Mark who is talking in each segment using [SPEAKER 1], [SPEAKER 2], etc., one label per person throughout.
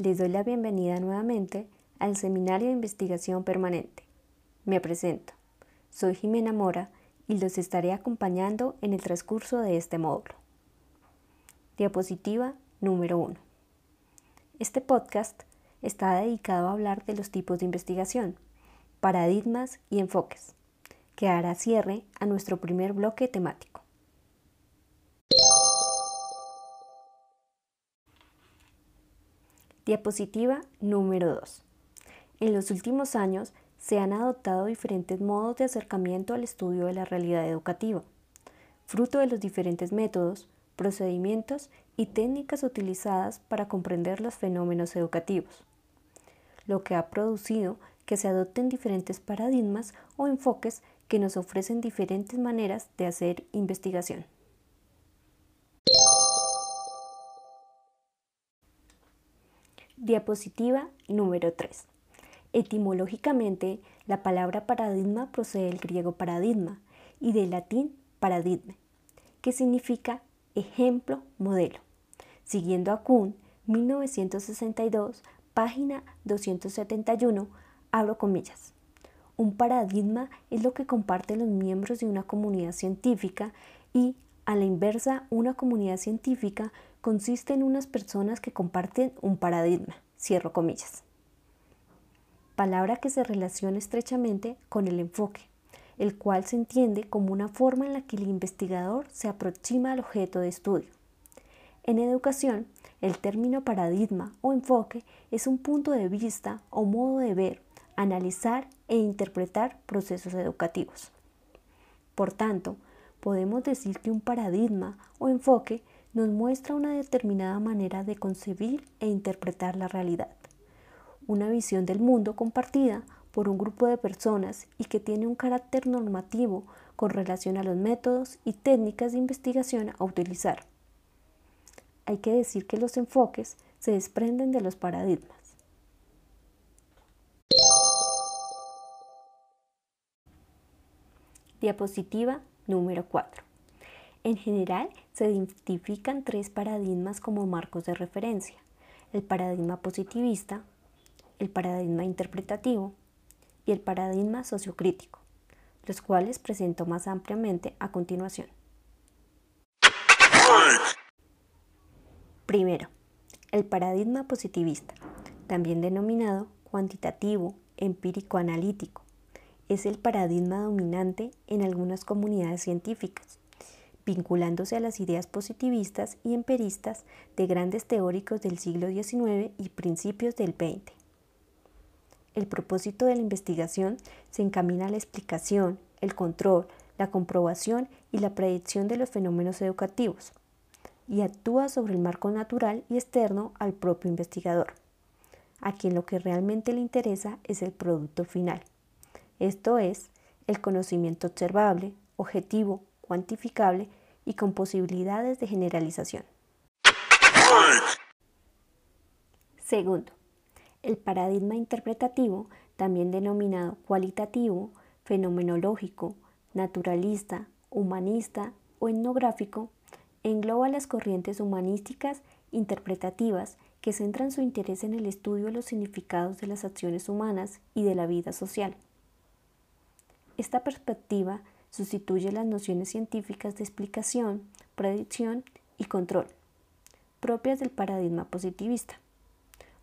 [SPEAKER 1] Les doy la bienvenida nuevamente al Seminario de Investigación Permanente. Me presento. Soy Jimena Mora y los estaré acompañando en el transcurso de este módulo. Diapositiva número 1. Este podcast está dedicado a hablar de los tipos de investigación, paradigmas y enfoques, que hará cierre a nuestro primer bloque temático. Diapositiva número 2. En los últimos años se han adoptado diferentes modos de acercamiento al estudio de la realidad educativa, fruto de los diferentes métodos, procedimientos y técnicas utilizadas para comprender los fenómenos educativos, lo que ha producido que se adopten diferentes paradigmas o enfoques que nos ofrecen diferentes maneras de hacer investigación. Diapositiva número 3. Etimológicamente, la palabra paradigma procede del griego paradigma y del latín paradigma, que significa ejemplo, modelo. Siguiendo a Kuhn, 1962, página 271, abro comillas. Un paradigma es lo que comparten los miembros de una comunidad científica y, a la inversa, una comunidad científica consiste en unas personas que comparten un paradigma, cierro comillas. Palabra que se relaciona estrechamente con el enfoque, el cual se entiende como una forma en la que el investigador se aproxima al objeto de estudio. En educación, el término paradigma o enfoque es un punto de vista o modo de ver, analizar e interpretar procesos educativos. Por tanto, podemos decir que un paradigma o enfoque nos muestra una determinada manera de concebir e interpretar la realidad, una visión del mundo compartida por un grupo de personas y que tiene un carácter normativo con relación a los métodos y técnicas de investigación a utilizar. Hay que decir que los enfoques se desprenden de los paradigmas. Diapositiva número 4. En general, se identifican tres paradigmas como marcos de referencia. El paradigma positivista, el paradigma interpretativo y el paradigma sociocrítico, los cuales presento más ampliamente a continuación. Primero, el paradigma positivista, también denominado cuantitativo, empírico analítico, es el paradigma dominante en algunas comunidades científicas vinculándose a las ideas positivistas y empiristas de grandes teóricos del siglo XIX y principios del XX. El propósito de la investigación se encamina a la explicación, el control, la comprobación y la predicción de los fenómenos educativos, y actúa sobre el marco natural y externo al propio investigador, a quien lo que realmente le interesa es el producto final, esto es, el conocimiento observable, objetivo, cuantificable y con posibilidades de generalización. Segundo, el paradigma interpretativo, también denominado cualitativo, fenomenológico, naturalista, humanista o etnográfico, engloba las corrientes humanísticas interpretativas que centran su interés en el estudio de los significados de las acciones humanas y de la vida social. Esta perspectiva sustituye las nociones científicas de explicación, predicción y control, propias del paradigma positivista,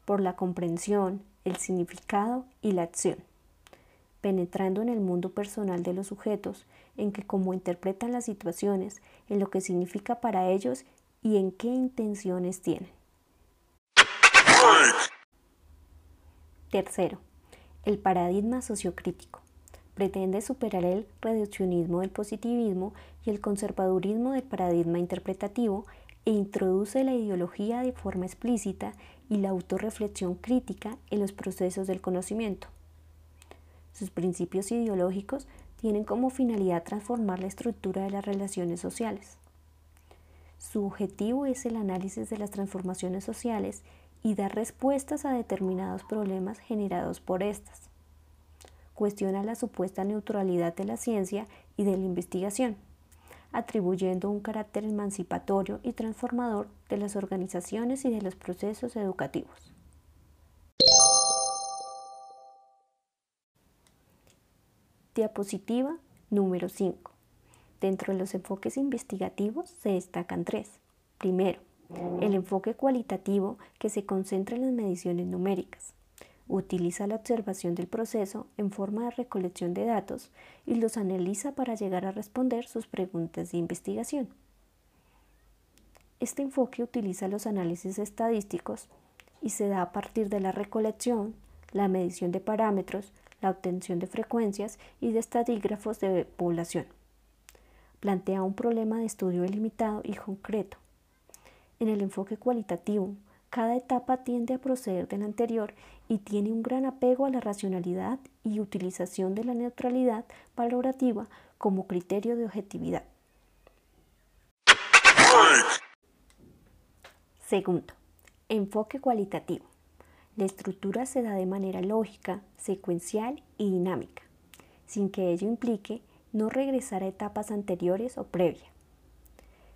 [SPEAKER 1] por la comprensión, el significado y la acción, penetrando en el mundo personal de los sujetos, en que cómo interpretan las situaciones, en lo que significa para ellos y en qué intenciones tienen. Tercero, el paradigma sociocrítico pretende superar el reduccionismo del positivismo y el conservadurismo del paradigma interpretativo e introduce la ideología de forma explícita y la autorreflexión crítica en los procesos del conocimiento. Sus principios ideológicos tienen como finalidad transformar la estructura de las relaciones sociales. Su objetivo es el análisis de las transformaciones sociales y dar respuestas a determinados problemas generados por estas cuestiona la supuesta neutralidad de la ciencia y de la investigación, atribuyendo un carácter emancipatorio y transformador de las organizaciones y de los procesos educativos. Diapositiva número 5. Dentro de los enfoques investigativos se destacan tres. Primero, el enfoque cualitativo que se concentra en las mediciones numéricas. Utiliza la observación del proceso en forma de recolección de datos y los analiza para llegar a responder sus preguntas de investigación. Este enfoque utiliza los análisis estadísticos y se da a partir de la recolección, la medición de parámetros, la obtención de frecuencias y de estadígrafos de población. Plantea un problema de estudio delimitado y concreto. En el enfoque cualitativo, cada etapa tiende a proceder de la anterior y tiene un gran apego a la racionalidad y utilización de la neutralidad valorativa como criterio de objetividad. Segundo, enfoque cualitativo. La estructura se da de manera lógica, secuencial y dinámica, sin que ello implique no regresar a etapas anteriores o previas.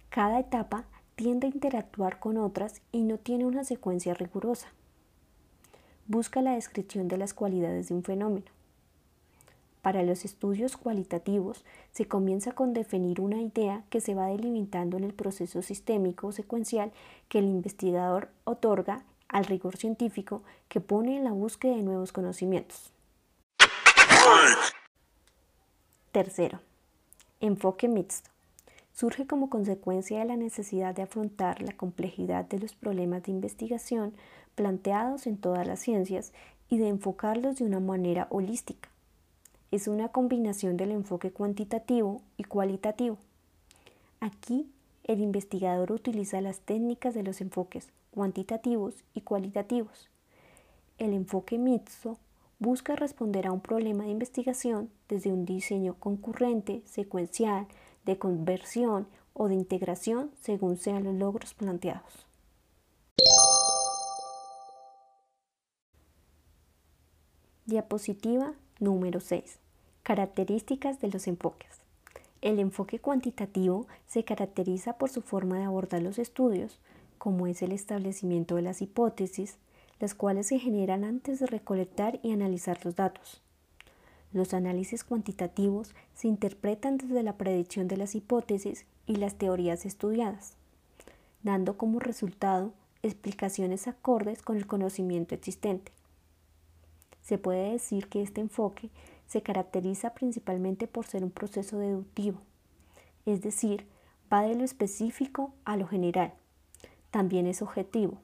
[SPEAKER 1] Cada etapa tiende a interactuar con otras y no tiene una secuencia rigurosa. Busca la descripción de las cualidades de un fenómeno. Para los estudios cualitativos se comienza con definir una idea que se va delimitando en el proceso sistémico o secuencial que el investigador otorga al rigor científico que pone en la búsqueda de nuevos conocimientos. Tercero, enfoque mixto. Surge como consecuencia de la necesidad de afrontar la complejidad de los problemas de investigación planteados en todas las ciencias y de enfocarlos de una manera holística. Es una combinación del enfoque cuantitativo y cualitativo. Aquí, el investigador utiliza las técnicas de los enfoques cuantitativos y cualitativos. El enfoque mixto busca responder a un problema de investigación desde un diseño concurrente, secuencial, de conversión o de integración según sean los logros planteados. Diapositiva número 6. Características de los enfoques. El enfoque cuantitativo se caracteriza por su forma de abordar los estudios, como es el establecimiento de las hipótesis, las cuales se generan antes de recolectar y analizar los datos. Los análisis cuantitativos se interpretan desde la predicción de las hipótesis y las teorías estudiadas, dando como resultado explicaciones acordes con el conocimiento existente. Se puede decir que este enfoque se caracteriza principalmente por ser un proceso deductivo, es decir, va de lo específico a lo general, también es objetivo.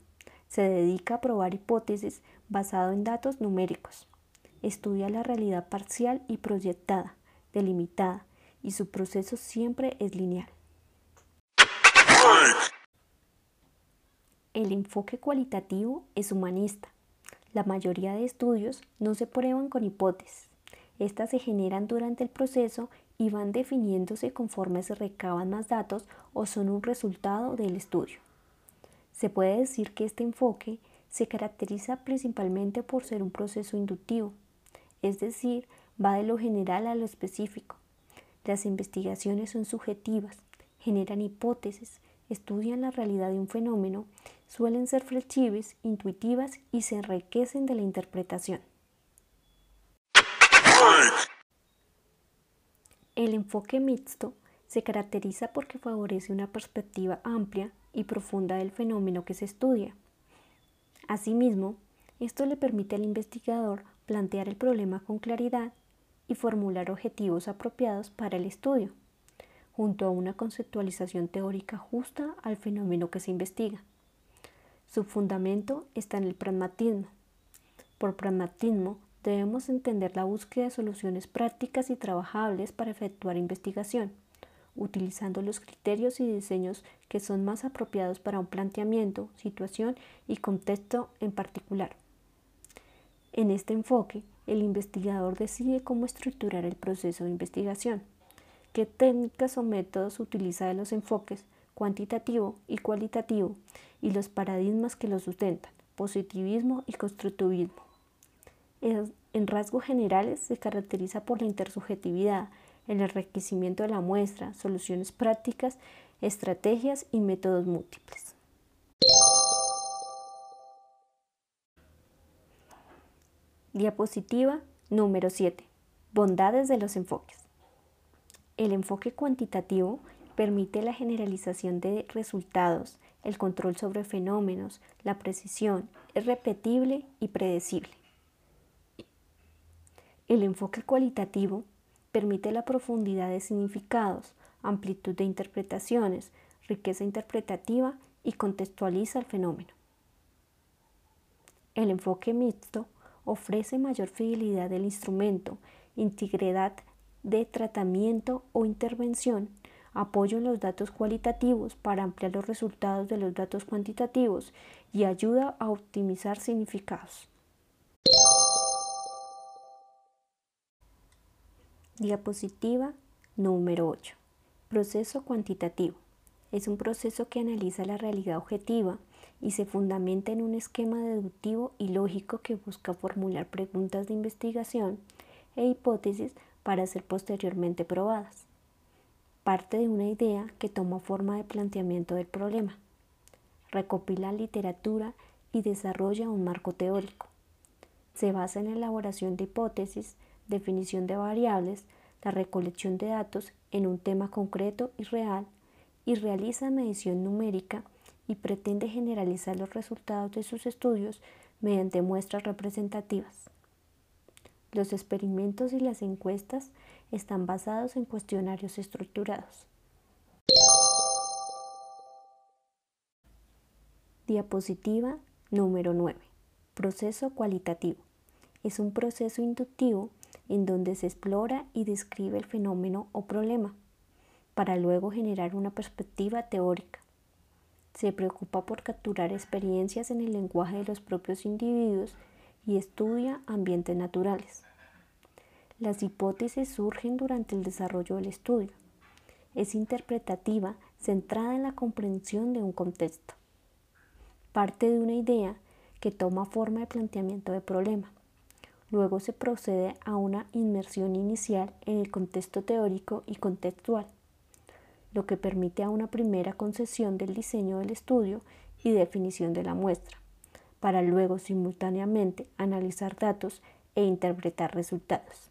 [SPEAKER 1] Se dedica a probar hipótesis basado en datos numéricos. Estudia la realidad parcial y proyectada, delimitada, y su proceso siempre es lineal. El enfoque cualitativo es humanista. La mayoría de estudios no se prueban con hipótesis. Estas se generan durante el proceso y van definiéndose conforme se recaban más datos o son un resultado del estudio. Se puede decir que este enfoque se caracteriza principalmente por ser un proceso inductivo, es decir, va de lo general a lo específico. Las investigaciones son subjetivas, generan hipótesis, estudian la realidad de un fenómeno, suelen ser flexibles, intuitivas y se enriquecen de la interpretación. El enfoque mixto se caracteriza porque favorece una perspectiva amplia y profunda del fenómeno que se estudia. Asimismo, esto le permite al investigador plantear el problema con claridad y formular objetivos apropiados para el estudio, junto a una conceptualización teórica justa al fenómeno que se investiga. Su fundamento está en el pragmatismo. Por pragmatismo debemos entender la búsqueda de soluciones prácticas y trabajables para efectuar investigación utilizando los criterios y diseños que son más apropiados para un planteamiento, situación y contexto en particular. En este enfoque, el investigador decide cómo estructurar el proceso de investigación, qué técnicas o métodos utiliza de los enfoques cuantitativo y cualitativo y los paradigmas que los sustentan, positivismo y constructivismo. En rasgos generales se caracteriza por la intersubjetividad, el enriquecimiento de la muestra, soluciones prácticas, estrategias y métodos múltiples. Diapositiva número 7. Bondades de los enfoques. El enfoque cuantitativo permite la generalización de resultados, el control sobre fenómenos, la precisión, es repetible y predecible. El enfoque cualitativo permite la profundidad de significados, amplitud de interpretaciones, riqueza interpretativa y contextualiza el fenómeno. El enfoque mixto ofrece mayor fidelidad del instrumento, integridad de tratamiento o intervención, apoyo en los datos cualitativos para ampliar los resultados de los datos cuantitativos y ayuda a optimizar significados. Diapositiva número 8. Proceso cuantitativo. Es un proceso que analiza la realidad objetiva y se fundamenta en un esquema deductivo y lógico que busca formular preguntas de investigación e hipótesis para ser posteriormente probadas. Parte de una idea que toma forma de planteamiento del problema. Recopila literatura y desarrolla un marco teórico. Se basa en la elaboración de hipótesis, definición de variables, la recolección de datos en un tema concreto y real y realiza medición numérica y pretende generalizar los resultados de sus estudios mediante muestras representativas. Los experimentos y las encuestas están basados en cuestionarios estructurados. Diapositiva número 9. Proceso cualitativo. Es un proceso inductivo en donde se explora y describe el fenómeno o problema, para luego generar una perspectiva teórica. Se preocupa por capturar experiencias en el lenguaje de los propios individuos y estudia ambientes naturales. Las hipótesis surgen durante el desarrollo del estudio. Es interpretativa centrada en la comprensión de un contexto. Parte de una idea que toma forma de planteamiento de problema. Luego se procede a una inmersión inicial en el contexto teórico y contextual, lo que permite a una primera concesión del diseño del estudio y definición de la muestra, para luego simultáneamente analizar datos e interpretar resultados.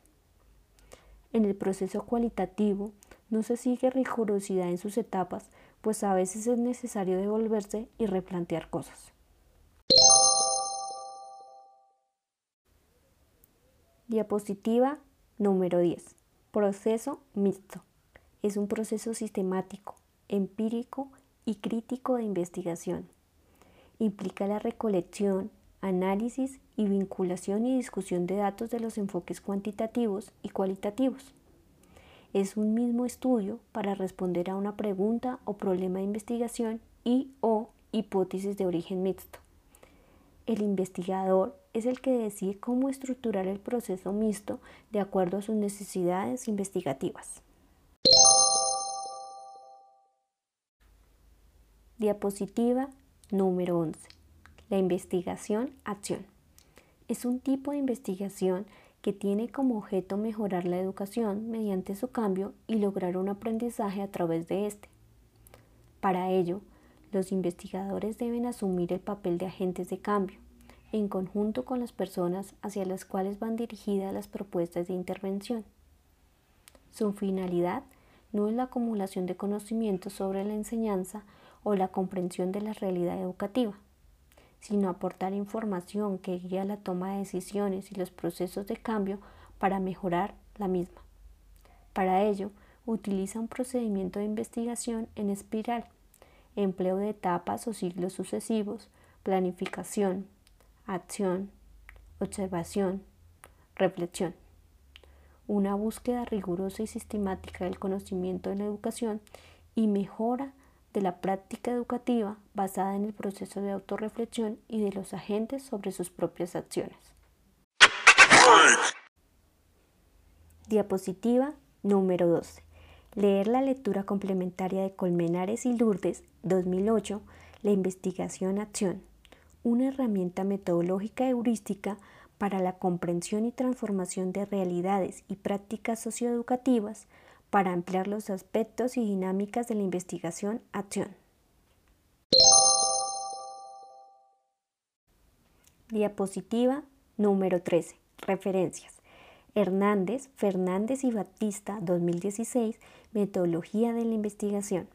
[SPEAKER 1] En el proceso cualitativo no se sigue rigurosidad en sus etapas, pues a veces es necesario devolverse y replantear cosas. Diapositiva número 10. Proceso mixto. Es un proceso sistemático, empírico y crítico de investigación. Implica la recolección, análisis y vinculación y discusión de datos de los enfoques cuantitativos y cualitativos. Es un mismo estudio para responder a una pregunta o problema de investigación y o hipótesis de origen mixto. El investigador es el que decide cómo estructurar el proceso mixto de acuerdo a sus necesidades investigativas. Diapositiva número 11. La investigación-acción. Es un tipo de investigación que tiene como objeto mejorar la educación mediante su cambio y lograr un aprendizaje a través de éste. Para ello, los investigadores deben asumir el papel de agentes de cambio, en conjunto con las personas hacia las cuales van dirigidas las propuestas de intervención. Su finalidad no es la acumulación de conocimientos sobre la enseñanza o la comprensión de la realidad educativa, sino aportar información que guía la toma de decisiones y los procesos de cambio para mejorar la misma. Para ello, utiliza un procedimiento de investigación en espiral empleo de etapas o siglos sucesivos, planificación, acción, observación, reflexión. Una búsqueda rigurosa y sistemática del conocimiento en la educación y mejora de la práctica educativa basada en el proceso de autorreflexión y de los agentes sobre sus propias acciones. Diapositiva número 12. Leer la lectura complementaria de Colmenares y Lourdes 2008, La investigación-acción, una herramienta metodológica heurística para la comprensión y transformación de realidades y prácticas socioeducativas para ampliar los aspectos y dinámicas de la investigación-acción. Diapositiva número 13. Referencias. Hernández, Fernández y Batista 2016, Metodología de la Investigación.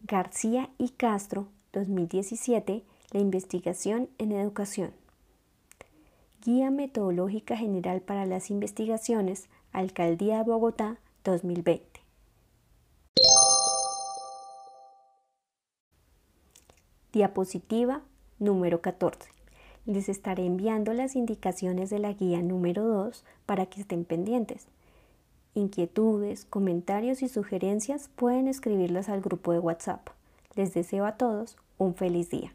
[SPEAKER 1] García y Castro 2017, La investigación en educación. Guía Metodológica General para las Investigaciones, Alcaldía de Bogotá 2020. Diapositiva número 14. Les estaré enviando las indicaciones de la guía número 2 para que estén pendientes. Inquietudes, comentarios y sugerencias pueden escribirlas al grupo de WhatsApp. Les deseo a todos un feliz día.